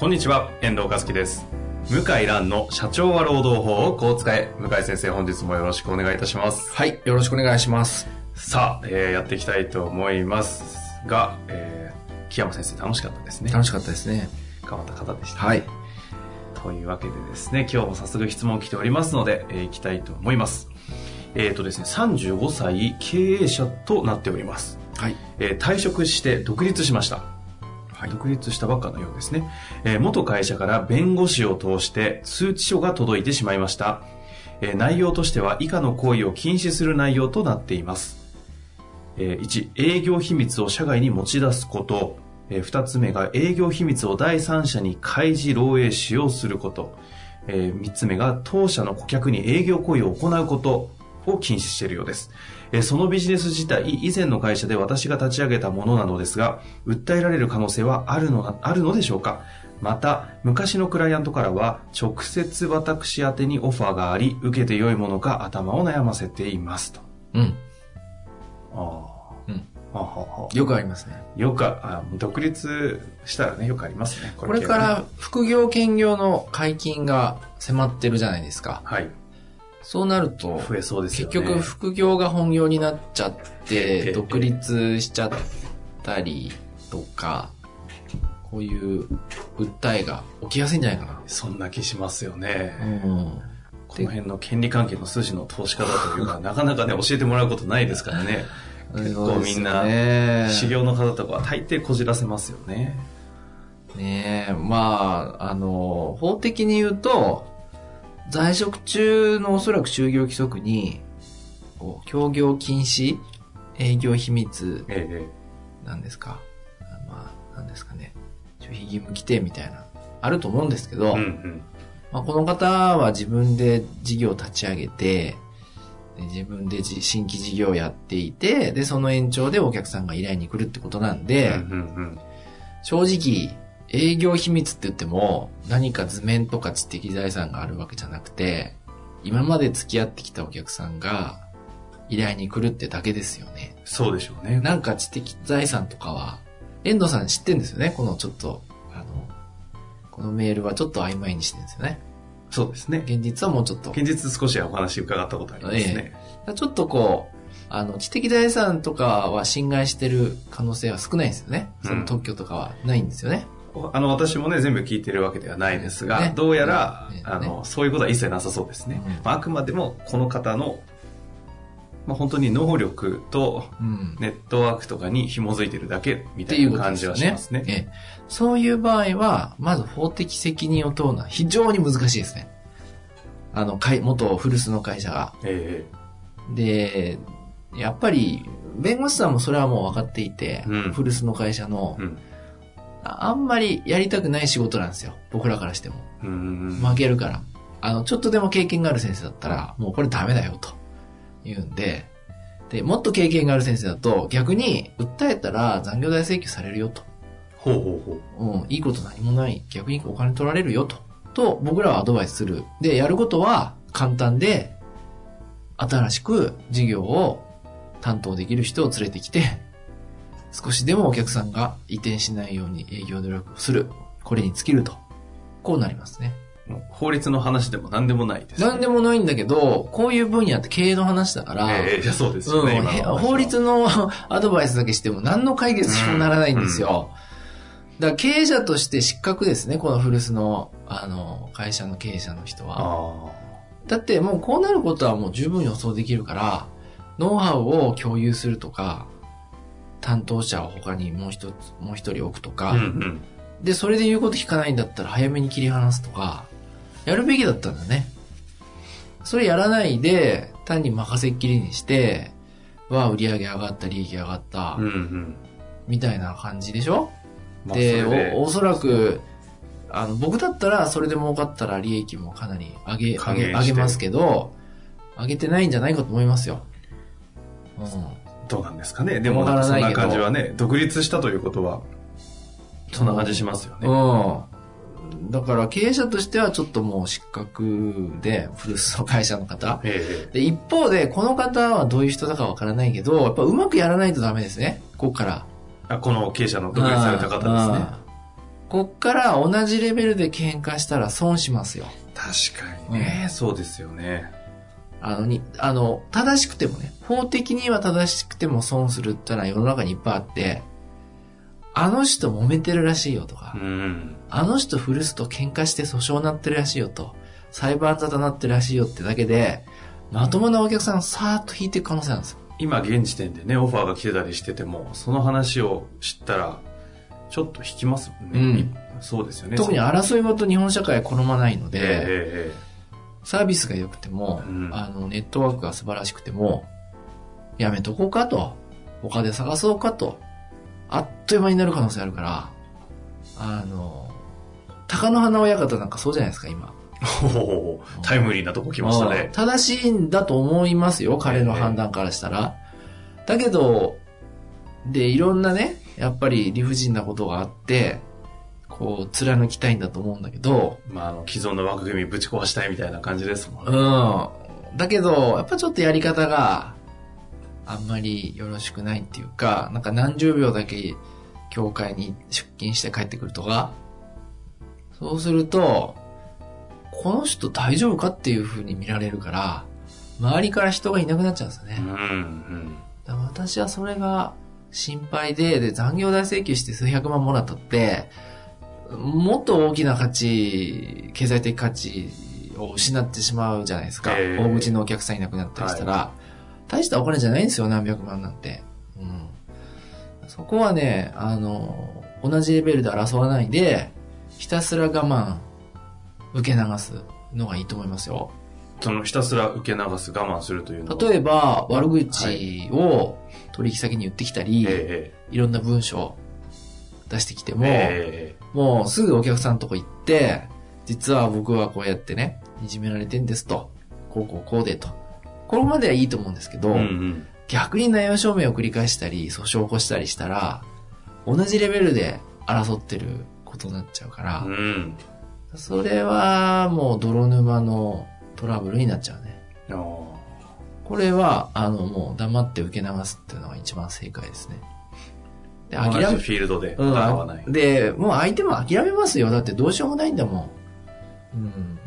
こんにちは、遠藤和樹です。向井蘭の社長は労働法をこう使え。向井先生、本日もよろしくお願いいたします。はい、よろしくお願いします。さあ、えーやっていきたいと思いますが、えー、木山先生楽しかったですね。楽しかったですね。変わった方でした、ね。はい。というわけでですね、今日も早速質問来ておりますので、えー、いきたいと思います。えっ、とですね、35歳経営者となっております。はい。えー退職して独立しました。はい。独立したばっかのようですね、えー元会社から弁護士を通して通知書が届いてしまいました、えー内容としては以下の行為を禁止する内容となっています、えー1営業秘密を社外に持ち出すこと、え2つ目が営業秘密を第三者に開示漏洩使用すること、え3つ目が当社の顧客に営業行為を行うことを禁止しているようです。えーそのビジネス自体、以前の会社で私が立ち上げたものなのですが、訴えられる可能性はあるのなあるのでしょうか？また、昔のクライアントからは、直接私宛てにオファーがあり、受けて良いものか頭を悩ませていますと。うん。ああ。うん。はははよくありますね。よくあ、独立したらね、よくありますね。これから副業兼業の解禁が迫ってるじゃないですか。はい。そうなると、増えそうですよ結ね。局副業が本業になっちゃっええて、独立しちゃったりとか、こういう訴えが起きやすいんじゃないかそんな気しますよね。な。うん。この辺の権利関係の筋の通し方というか、なかなかね、教えてもらうことないですからね。結構みんな、ね修行の方とかは大抵こじらせますよね。ねえ、まあ、あの、法的に言うと、在職中のおそらく就業規則に、こう協業禁止、営業秘密ええなんですか？まあ、なんですかね。守秘義務規定みたいな、あると思うんですけど、うんうん。まあ、この方は自分で事業を立ち上げて、で自分でじ新規事業をやっていて、で、その延長でお客さんが依頼に来るってことなんで、うんうんうん正直、営業秘密って言っても、何か図面とか知的財産があるわけじゃなくて、今まで付き合ってきたお客さんが、依頼に来るってだけですよね。そうでしょうね。なんか知的財産とかは、遠藤さん知ってんですよね？このちょっと、あの、このメールはちょっと曖昧にしてるんですよね。そうですね。現実はもうちょっと。現実少しはお話伺ったことありますね。ちょっとこう、あの、知的財産とかは侵害してる可能性は少ないんですよね。その特許とかはないんですよね。あの、私もね、全部聞いてるわけではないですが、ねどうやら、ねあの、そういうことは一切なさそうですね。うんまあ、あくまでも、この方の、まあ、本当に能力とうん。ネットワークとかに紐づいてるだけみったていな感じはしますね。ええそういう場合は、まず法的責任を問うのは非常に難しいですね。あの、会元古巣の会社が。えで、やっぱり、弁護士さんもそれはもう分かっていて、うん古巣の会社のえ、うん。ああんまりやりたくない仕事なんですよ。僕らからしても。負けるから。あの、ちょっとでも経験がある先生だったら、もうこれダメだよ、と言うんで、で、もっと経験がある先生だと、逆に、訴えたら残業代請求されるよ、と。ほうほうほう。うん、いいこと何もない。逆にお金取られるよ、と。と、僕らはアドバイスする。で、やることは簡単で、新しく事業を担当できる人を連れてきて、少しでもお客さんが移転しないように営業努力をする。これに尽きると。こうなりますね。法律の話でも何でもないです、ね。なんでもないんだけど、こういう分野って経営の話だから、ええいやそうですよね、うん法律の アドバイスだけしても何の解決にもならないんですよ。だから経営者として失格ですね、この古巣の、あの、会社の経営者の人は。あだってもうこうなることはもう十分予想できるから、ノウハウを共有するとか、担当者を他にもう一つ、もう一人置くとあ。か、うんうん。で、それで言うこと聞かないんだったら早めに切り離すとか、やるべきだったんだね。それやらないで、単に任せっきりにして、は売り上げ上がった、利益上がった。うんうん。みたいな感じでしょ？まあでお、おそらく、あの、僕だったら、それで儲かったら利益もかなり上げ、上げ、上げますけど、上げてないんじゃないかと思いますよ。うどうなんですかね。でもそんな感じはね、独立したということは、そんな感じしますよね。ん。うん。だから経営者としてはちょっともう失格で、古巣の会社の方。ええで、一方で、この方はどういう人だかわからないけど、やっぱうまくやらないとダメですね。ここから。あこの経営者の独立された方ですね。うんこっから同じレベルで喧嘩したら損しますよ。確かにね、そうですよね。あの、に、あの、正しくてもね、法的には正しくても損するってのは世の中にいっぱいあって、あの人揉めてるらしいよとか、うん。あの人古巣と喧嘩して訴訟になってるらしいよと、裁判沙汰になってるらしいよってだけで、まともなお客さんをさーっと引いていく可能性なんですよ。今現時点でね、オファーが来てたりしてても、その話を知ったら、ちょっと引きますもんね。うんそうですよね。特に争いごと日本社会は好まないので、えええサービスが良くても、うんあの、ネットワークが素晴らしくても、やめとこうかと、他で探そうかと、あっという間になる可能性あるから、あの、鷹の花親方なんかそうじゃないですか、今。タイムリーなとこ来ましたうんね。正しいんだと思いますよ、彼の判断からしたら。だけど、で、いろんなね、やっぱり理不尽なことがあって、こう、貫きたいんだと思うんだけど、まあ、あの、既存の枠組みぶち壊したいみたいな感じですもんうね。ん。だけど、やっぱちょっとやり方があんまりよろしくないっていうか、なんか何十秒だけ教会に出勤して帰ってくるとか、そうすると、この人大丈夫かっていう風に見られるから、周りから人がいなくなっちゃうんですよね。うん、うん。私はそれが心配で、で、残業代請求して数百万もらったって、もっと大きな価値、経済的価値を失ってしまうじゃないですか。ええ大口のお客さんいなくなったりしたら、大したお金じゃないんですよ、何百万なんて。うん。そこはね、あの、同じレベルで争わないで、ひたすら我慢、受け流すのがいいと思いますよ。その、ひたすら受け流す、我慢するというのは。例えば、悪口を取引先に言ってきたり、えいろんな文章出してきても、ええもうすぐお客さんのとこ行って、実は僕はこうやってね、いじめられてんですと。こうこうこうでと。これまではいいと思うんですけど、えうんうん。逆に内容証明を繰り返したり、訴訟を起こしたりしたら、同じレベルで争ってることになっちゃうから、うん。それはもう泥沼のトラブルになっちゃうね。これは、あの、もう黙って受け流すっていうのが一番正解ですね。で諦めフィールドでうん戦わない。で、もう相手も諦めますよ。だってどうしようもないんだもん。うん。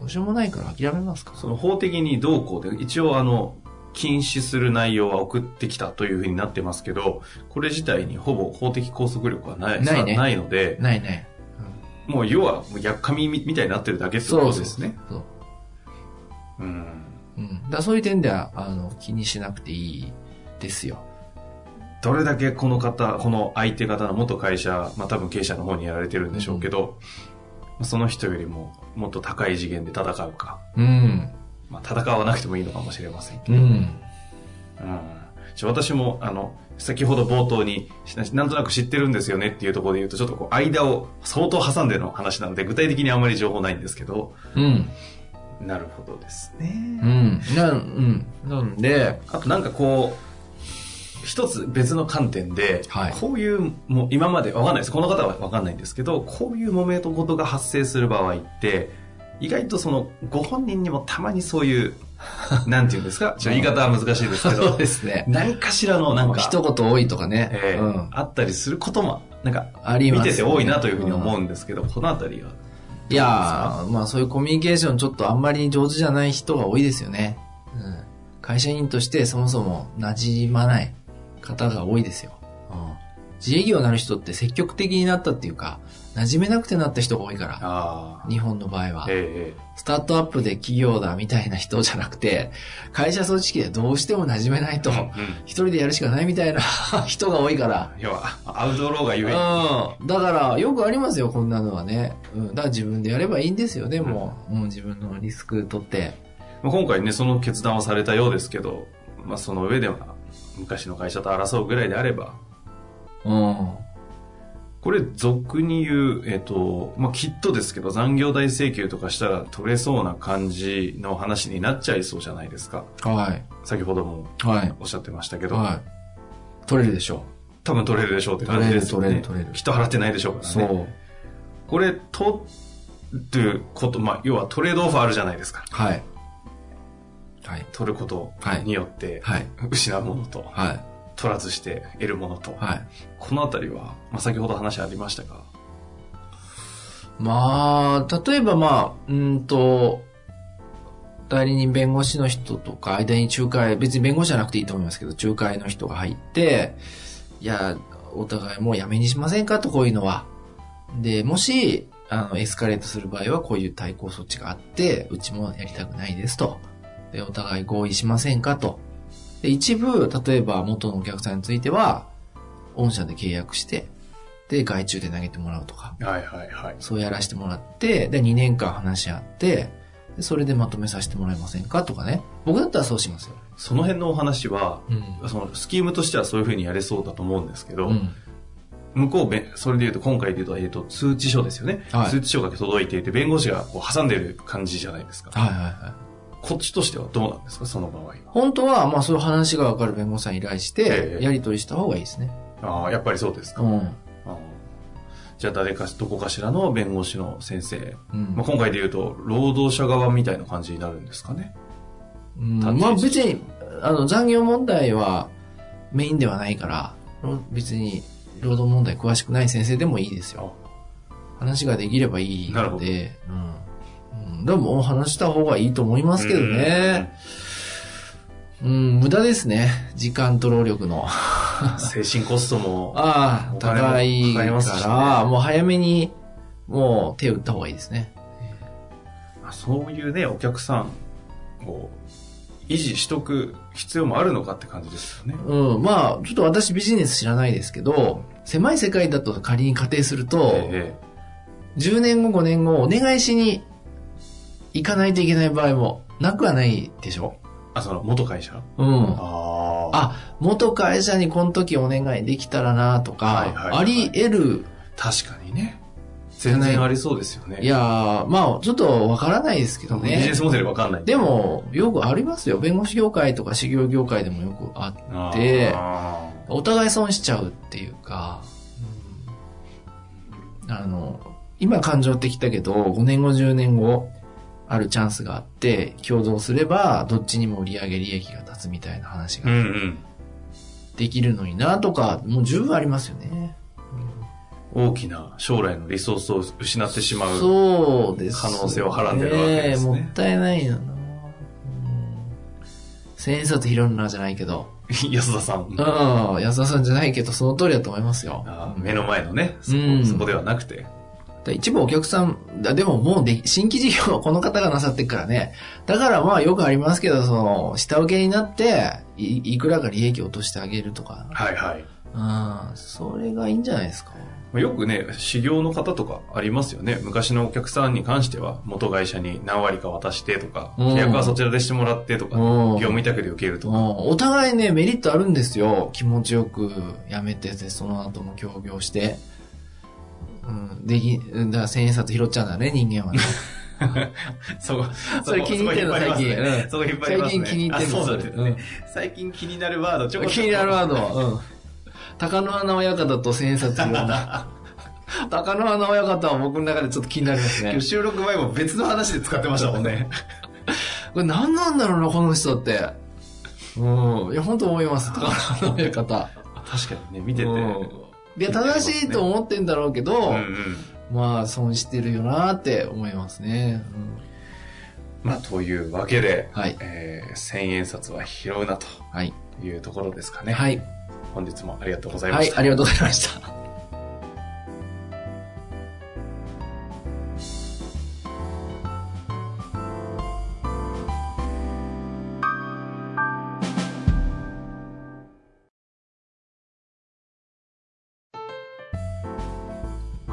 どうしようもないから諦めますかその法的にどうこうで、一応あの、禁止する内容は送ってきたというふうになってますけど、これ自体にほぼ法的拘束力はない、ないねさないので、ないね。もう要は、もうやっかみみたいになってるだけってことですね。そう。うん。うん。だそういう点では、あの、気にしなくていいですよ。どれだけこの方、この相手方の元会社、まあ多分経営者の方にやられてるんでしょうけど、まあその人よりももっと高い次元で戦うか、うん。まあ戦わなくてもいいのかもしれませんけど、うん。うん私も、あの、先ほど冒頭に、しなんとなく知ってるんですよねっていうところで言うと、ちょっとこう、間を相当挟んでの話なので、具体的にあんまり情報ないんですけど、うん。なるほどですね。うん。な、うん。なんで、あとなんかこう、一つ別の観点で、はいこういう、もう今までわかんないです。この方はわかんないんですけど、こういう揉め事が発生する場合って、意外とその、ご本人にもたまにそういう、なんていうんですか、ちょ言い方は難しいですけそうど、ですね。何かしらのなんか、一言多いとかね。ええうん。あったりすることも、なんか、あります、見てて多いなというふうに思ううんですけど、このあたりは。いやー、まあそういうコミュニケーションちょっとあんまり上手じゃない人が多いですよね。うん。会社員としてそもそも馴染まない方が多いですよ。うん。自営業になる人って積極的になったっていうか、馴染めなくてなった人が多いから。日本の場合は。ええスタートアップで企業だみたいな人じゃなくて、会社組織でどうしても馴染めないと、うん一人でやるしかないみたいな 人が多いから。要は、アウトローがゆえに。うん。だから、よくありますよ、こんなのはね。うん。だから自分でやればいいんですよ、でも。うん、自分のリスク取って。まあ今回ね、その決断をされたようですけど、まあその上では、昔の会社と争うぐらいであれば、うん。これ、俗に言う、えっ、と、まあ、きっとですけど、残業代請求とかしたら取れそうな感じの話になっちゃいそうじゃないですか。はい。先ほどもはい。おっしゃってましたけど、はい。取れるでしょ多分取れるでしょうって感じですよね。取れるきっと払ってないでしょうからう。ね。そう。これ、取ること、まあ、要はトレードオフあるじゃないですか。はい。はい。取ることはいによって、はい。失うものと、はい。取らずして得るものと、はい。このあたりは、まあ、先ほど話ありましたが、まあ、例えばまあ、うんと、代理人弁護士の人とか、間に仲介、別に弁護士じゃなくていいと思いますけど、仲介の人が入って、いや、お互いもうやめにしませんか？と、こういうのは。で、もし、あの、エスカレートする場合は、こういう対抗措置があって、うちもやりたくないですと。で、お互い合意しませんかと。で、一部、例えば元のお客さんについては、御社で契約して、で、外注で投げてもらうとか。はいはいはい。そうやらせてもらって、で、2年間話し合って、でそれでまとめさせてもらえませんかとかね。僕だったらそうしますよ。その辺のお話は、うん。そのスキームとしてはそういうふうにやれそうだと思うんですけど、うん。向こうべ、それで言うと、今回で言うと、えっ、と、通知書ですよね。はい通知書が届いていて、弁護士がこう挟んでる感じじゃないですか。はいはいはい。こっちとしてはどうなんですか、その場合は？本当は、まあそういう話がわかる弁護士さんに依頼してえ、えやり取りした方がいいですね。ああ、やっぱりそうですか。うん。じゃあ誰か、どこかしらの弁護士の先生。うんまあ、今回で言うと、労働者側みたいな感じになるんですかね。うんまあ別に、あの、残業問題はメインではないから、別に労働問題詳しくない先生でもいいですよ。話ができればいいなるほどので、うん。うん、でも話した方がいいと思いますけどね。うん、無駄ですね。時間と労力の。うん。精神コストも、ああ、高いから、もう早めに、もう手を打った方がいいですね。まあそういうね、お客さんを維持しとく必要もあるのかって感じですよね。うん、まあ、ちょっと私ビジネス知らないですけど、狭い世界だと仮に仮定すると、え10年後、5年後、お願いしに行かないといけない場合もなくはないでしょ？えあ、その元会社？うん。ああ。あ、元会社にこの時お願いできたらなとか、はいはいはいあり得る。確かにね。全然ありそうですよね。いやー、まあ、ちょっとわからないですけどねビジネス。モデルわかんない。でも、よくありますよ。弁護士業界とか修行業界でもよくああー、でお互い損しちゃうっていうか、うんあの、今感情ってきたけど、5年後、10年後、あるチャンスがあって、共同すれば、どっちにも売上利益が立つみたいな話がん。できるのになとか、もう十分ありますよね。大きな将来のリソースを失ってしまう。可能性をはらんでるわけですねもったいないよな。うん千円札拾うなじゃないけど、安田さん。うん、安田さんじゃないけど、その通りだと思いますよ。目の前のね、そこ,、うんそこではなくて。だ一部お客さん、だでももうで、新規事業はこの方がなさってるからね。だからまあよくありますけど、その、下請けになって、いいくらか利益を落としてあげるとか。はいはい。うん、それがいいんじゃないですか。よくね、修行の方とかありますよね。昔のお客さんに関しては、元会社に何割か渡してとか、うん契約はそちらでしてもらってとか、うん業務委託で受けるとか。うん、お互いね、メリットあるんですよ。気持ちよく辞めてて、その後も協業して。うん、でき、だから千円札拾っちゃうんだね、人間はね。そこ、それ気に入ってんの最近うんそこ引っ張りますね。最近気に入ってんのあそうだ。最近気になるワード、ちょこちょこ気になるワードは、うん。高野花親方と千円札拾うんだ。高野花親方は僕の中でちょっと気になりますね今日。収録前も別の話で使ってましたもんね。これ何なんだろうな、この人って。うん。いや、本当思います。高野花親方。確かにね、見てて。うんいや、正しいと思ってんだろうけど、うんうん。まあ、損してるよなって思いますね。まあ、というわけで、はいえー、千円札は拾うなとはい。いうところですかね。はい。本日もありがとうございまはい、した。ありがとうございました。